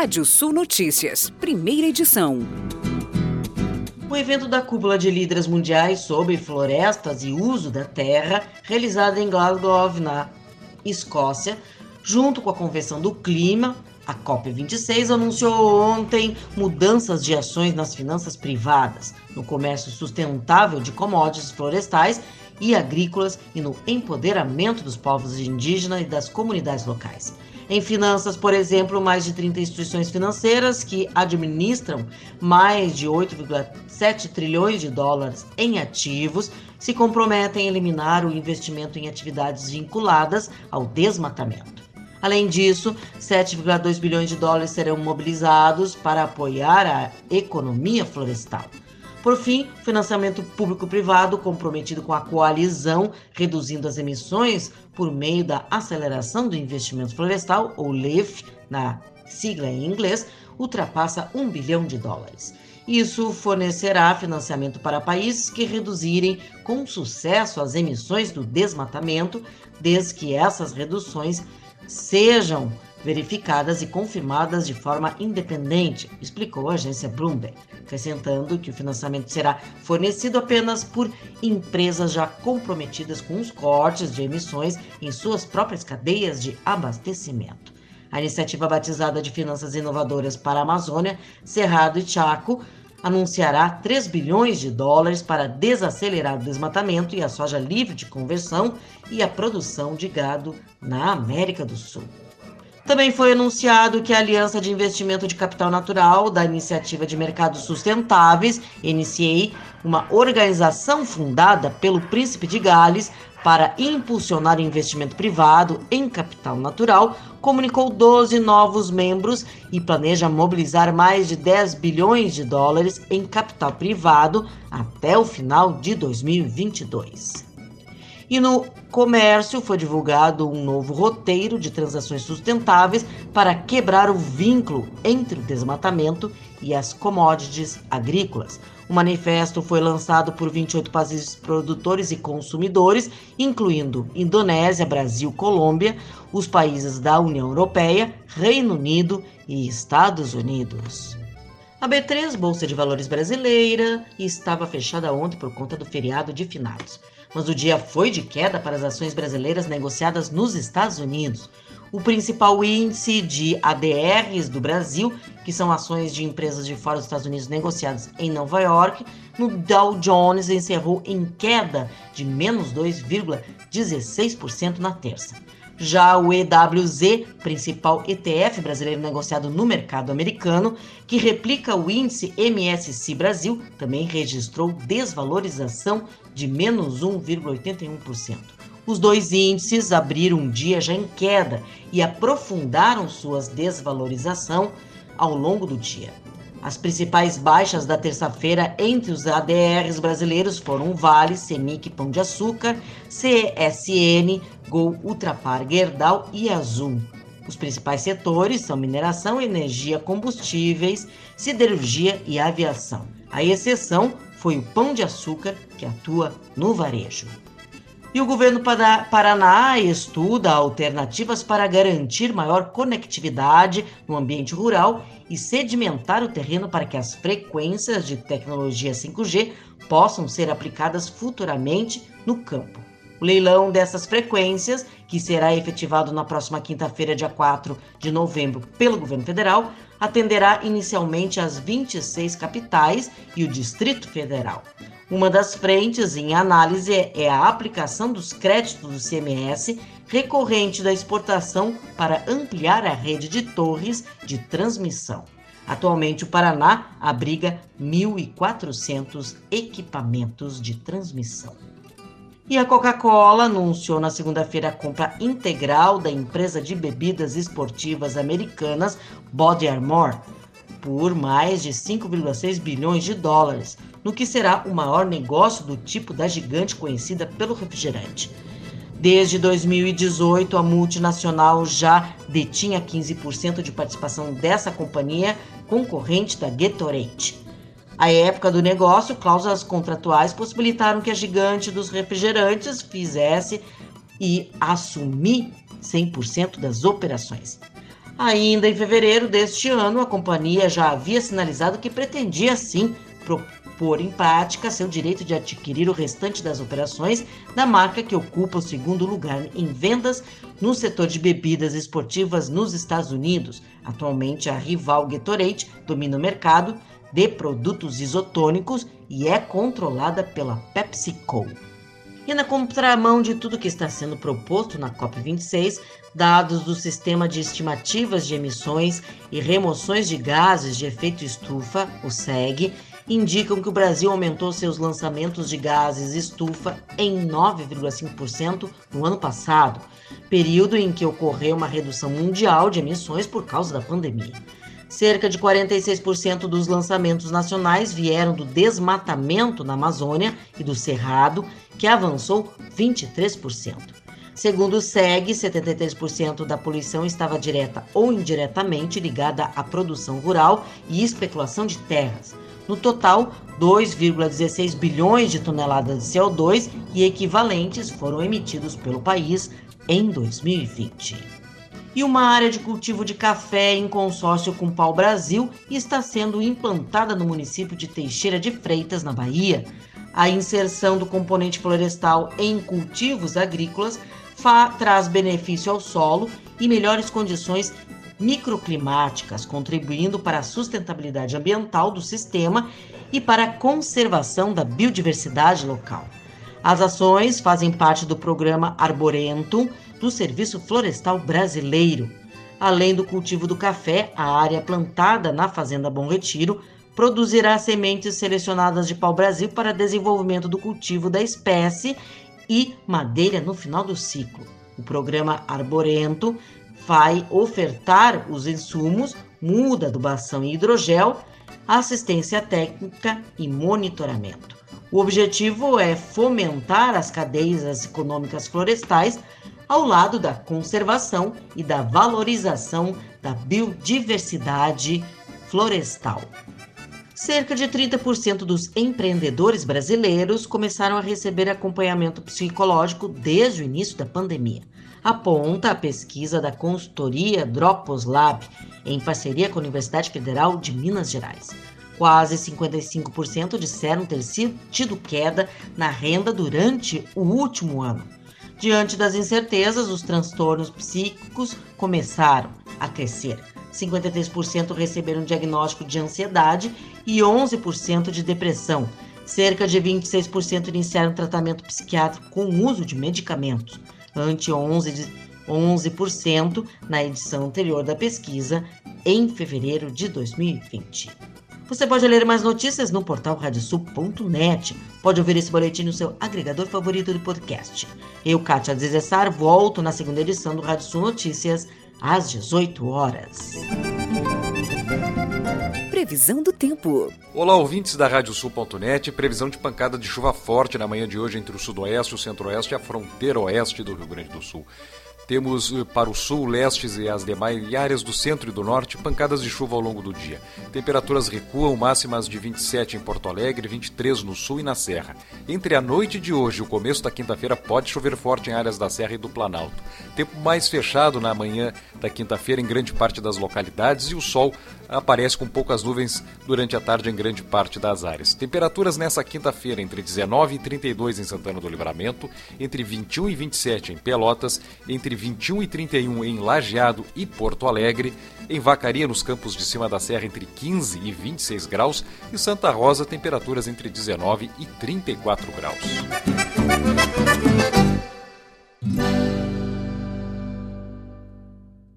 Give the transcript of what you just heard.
Rádio Sul Notícias, primeira edição. O evento da Cúpula de Líderes Mundiais sobre Florestas e Uso da Terra, realizado em Glasgow, na Escócia, junto com a Convenção do Clima, a COP26 anunciou ontem mudanças de ações nas finanças privadas, no comércio sustentável de commodities florestais e agrícolas e no empoderamento dos povos indígenas e das comunidades locais. Em finanças, por exemplo, mais de 30 instituições financeiras que administram mais de 8,7 trilhões de dólares em ativos se comprometem a eliminar o investimento em atividades vinculadas ao desmatamento. Além disso, 7,2 bilhões de dólares serão mobilizados para apoiar a economia florestal. Por fim, financiamento público-privado comprometido com a coalizão, reduzindo as emissões por meio da aceleração do investimento florestal, ou LEAF, na sigla em inglês, ultrapassa 1 bilhão de dólares. Isso fornecerá financiamento para países que reduzirem com sucesso as emissões do desmatamento, desde que essas reduções sejam verificadas e confirmadas de forma independente, explicou a agência Bloomberg, acrescentando que o financiamento será fornecido apenas por empresas já comprometidas com os cortes de emissões em suas próprias cadeias de abastecimento. A iniciativa batizada de Finanças Inovadoras para a Amazônia, Cerrado e Chaco anunciará 3 bilhões de dólares para desacelerar o desmatamento e a soja livre de conversão e a produção de gado na América do Sul. Também foi anunciado que a Aliança de Investimento de Capital Natural da Iniciativa de Mercados Sustentáveis, NCA, uma organização fundada pelo Príncipe de Gales para impulsionar investimento privado em capital natural, comunicou 12 novos membros e planeja mobilizar mais de 10 bilhões de dólares em capital privado até o final de 2022. E no comércio foi divulgado um novo roteiro de transações sustentáveis para quebrar o vínculo entre o desmatamento e as commodities agrícolas. O manifesto foi lançado por 28 países produtores e consumidores, incluindo Indonésia, Brasil, Colômbia, os países da União Europeia, Reino Unido e Estados Unidos. A B3, Bolsa de Valores brasileira, estava fechada ontem por conta do feriado de finados mas o dia foi de queda para as ações brasileiras negociadas nos Estados Unidos. O principal índice de ADRs do Brasil, que são ações de empresas de fora dos Estados Unidos negociadas em Nova York, no Dow Jones encerrou em queda de menos 2,16% na terça. Já o EWZ, principal ETF brasileiro negociado no mercado americano, que replica o índice MSCI Brasil, também registrou desvalorização de menos 1,81%. Os dois índices abriram um dia já em queda e aprofundaram suas desvalorização ao longo do dia. As principais baixas da terça-feira entre os ADRs brasileiros foram Vale, Semic, Pão de Açúcar, CSN, Gol, Ultrapar, Gerdau e Azul. Os principais setores são mineração, energia, combustíveis, siderurgia e aviação. A exceção foi o Pão de Açúcar, que atua no varejo. E o governo Paraná estuda alternativas para garantir maior conectividade no ambiente rural e sedimentar o terreno para que as frequências de tecnologia 5G possam ser aplicadas futuramente no campo. O leilão dessas frequências, que será efetivado na próxima quinta-feira, dia 4 de novembro, pelo governo federal, atenderá inicialmente as 26 capitais e o Distrito Federal. Uma das frentes em análise é a aplicação dos créditos do CMS recorrente da exportação para ampliar a rede de torres de transmissão. Atualmente, o Paraná abriga 1.400 equipamentos de transmissão. E a Coca-Cola anunciou na segunda-feira a compra integral da empresa de bebidas esportivas americanas Body Armor por mais de 5,6 bilhões de dólares, no que será o maior negócio do tipo da gigante conhecida pelo refrigerante. Desde 2018, a multinacional já detinha 15% de participação dessa companhia concorrente da Gatorade. À época do negócio, cláusulas contratuais possibilitaram que a gigante dos refrigerantes fizesse e assumir 100% das operações. Ainda em fevereiro deste ano, a companhia já havia sinalizado que pretendia sim pôr em prática seu direito de adquirir o restante das operações da marca que ocupa o segundo lugar em vendas no setor de bebidas esportivas nos Estados Unidos. Atualmente, a rival Gatorade domina o mercado de produtos isotônicos e é controlada pela PepsiCo. E na contramão de tudo que está sendo proposto na COP26, dados do Sistema de Estimativas de Emissões e Remoções de Gases de Efeito Estufa, o SEG, indicam que o Brasil aumentou seus lançamentos de gases estufa em 9,5% no ano passado, período em que ocorreu uma redução mundial de emissões por causa da pandemia. Cerca de 46% dos lançamentos nacionais vieram do desmatamento na Amazônia e do Cerrado, que avançou 23%. Segundo o SEG, 73% da poluição estava direta ou indiretamente ligada à produção rural e especulação de terras. No total, 2,16 bilhões de toneladas de CO2 e equivalentes foram emitidos pelo país em 2020. E uma área de cultivo de café em consórcio com Pau Brasil está sendo implantada no município de Teixeira de Freitas, na Bahia. A inserção do componente florestal em cultivos agrícolas traz benefício ao solo e melhores condições microclimáticas, contribuindo para a sustentabilidade ambiental do sistema e para a conservação da biodiversidade local. As ações fazem parte do programa Arborentum do Serviço Florestal Brasileiro. Além do cultivo do café, a área plantada na Fazenda Bom Retiro produzirá sementes selecionadas de pau-brasil para desenvolvimento do cultivo da espécie e madeira no final do ciclo. O programa Arborento vai ofertar os insumos, muda adubação e hidrogel, assistência técnica e monitoramento. O objetivo é fomentar as cadeias econômicas florestais ao lado da conservação e da valorização da biodiversidade florestal. Cerca de 30% dos empreendedores brasileiros começaram a receber acompanhamento psicológico desde o início da pandemia aponta a pesquisa da consultoria Dropos Lab, em parceria com a Universidade Federal de Minas Gerais. Quase 55% disseram ter tido queda na renda durante o último ano. Diante das incertezas, os transtornos psíquicos começaram a crescer. 53% receberam diagnóstico de ansiedade e 11% de depressão. Cerca de 26% iniciaram tratamento psiquiátrico com uso de medicamentos ante 11%, 11% na edição anterior da pesquisa, em fevereiro de 2020. Você pode ler mais notícias no portal radiosul.net. Pode ouvir esse boletim no seu agregador favorito de podcast. Eu, Kátia Desessar, volto na segunda edição do Rádio Sul Notícias, às 18 horas. Previsão do tempo. Olá, ouvintes da Radiosul.net. Previsão de pancada de chuva forte na manhã de hoje entre o sudoeste, o centro-oeste e a fronteira oeste do Rio Grande do Sul. Temos eh, para o sul, lestes e as demais áreas do centro e do norte pancadas de chuva ao longo do dia. Temperaturas recuam, máximas de 27 em Porto Alegre, 23 no sul e na Serra. Entre a noite de hoje e o começo da quinta-feira pode chover forte em áreas da Serra e do Planalto. Tempo mais fechado na manhã da quinta-feira em grande parte das localidades e o sol aparece com poucas nuvens durante a tarde em grande parte das áreas. Temperaturas nessa quinta-feira entre 19 e 32 em Santana do Livramento, entre 21 e 27 em Pelotas, entre 21 e 31 em Lajeado e Porto Alegre, em Vacaria, nos campos de cima da serra, entre 15 e 26 graus, e Santa Rosa, temperaturas entre 19 e 34 graus.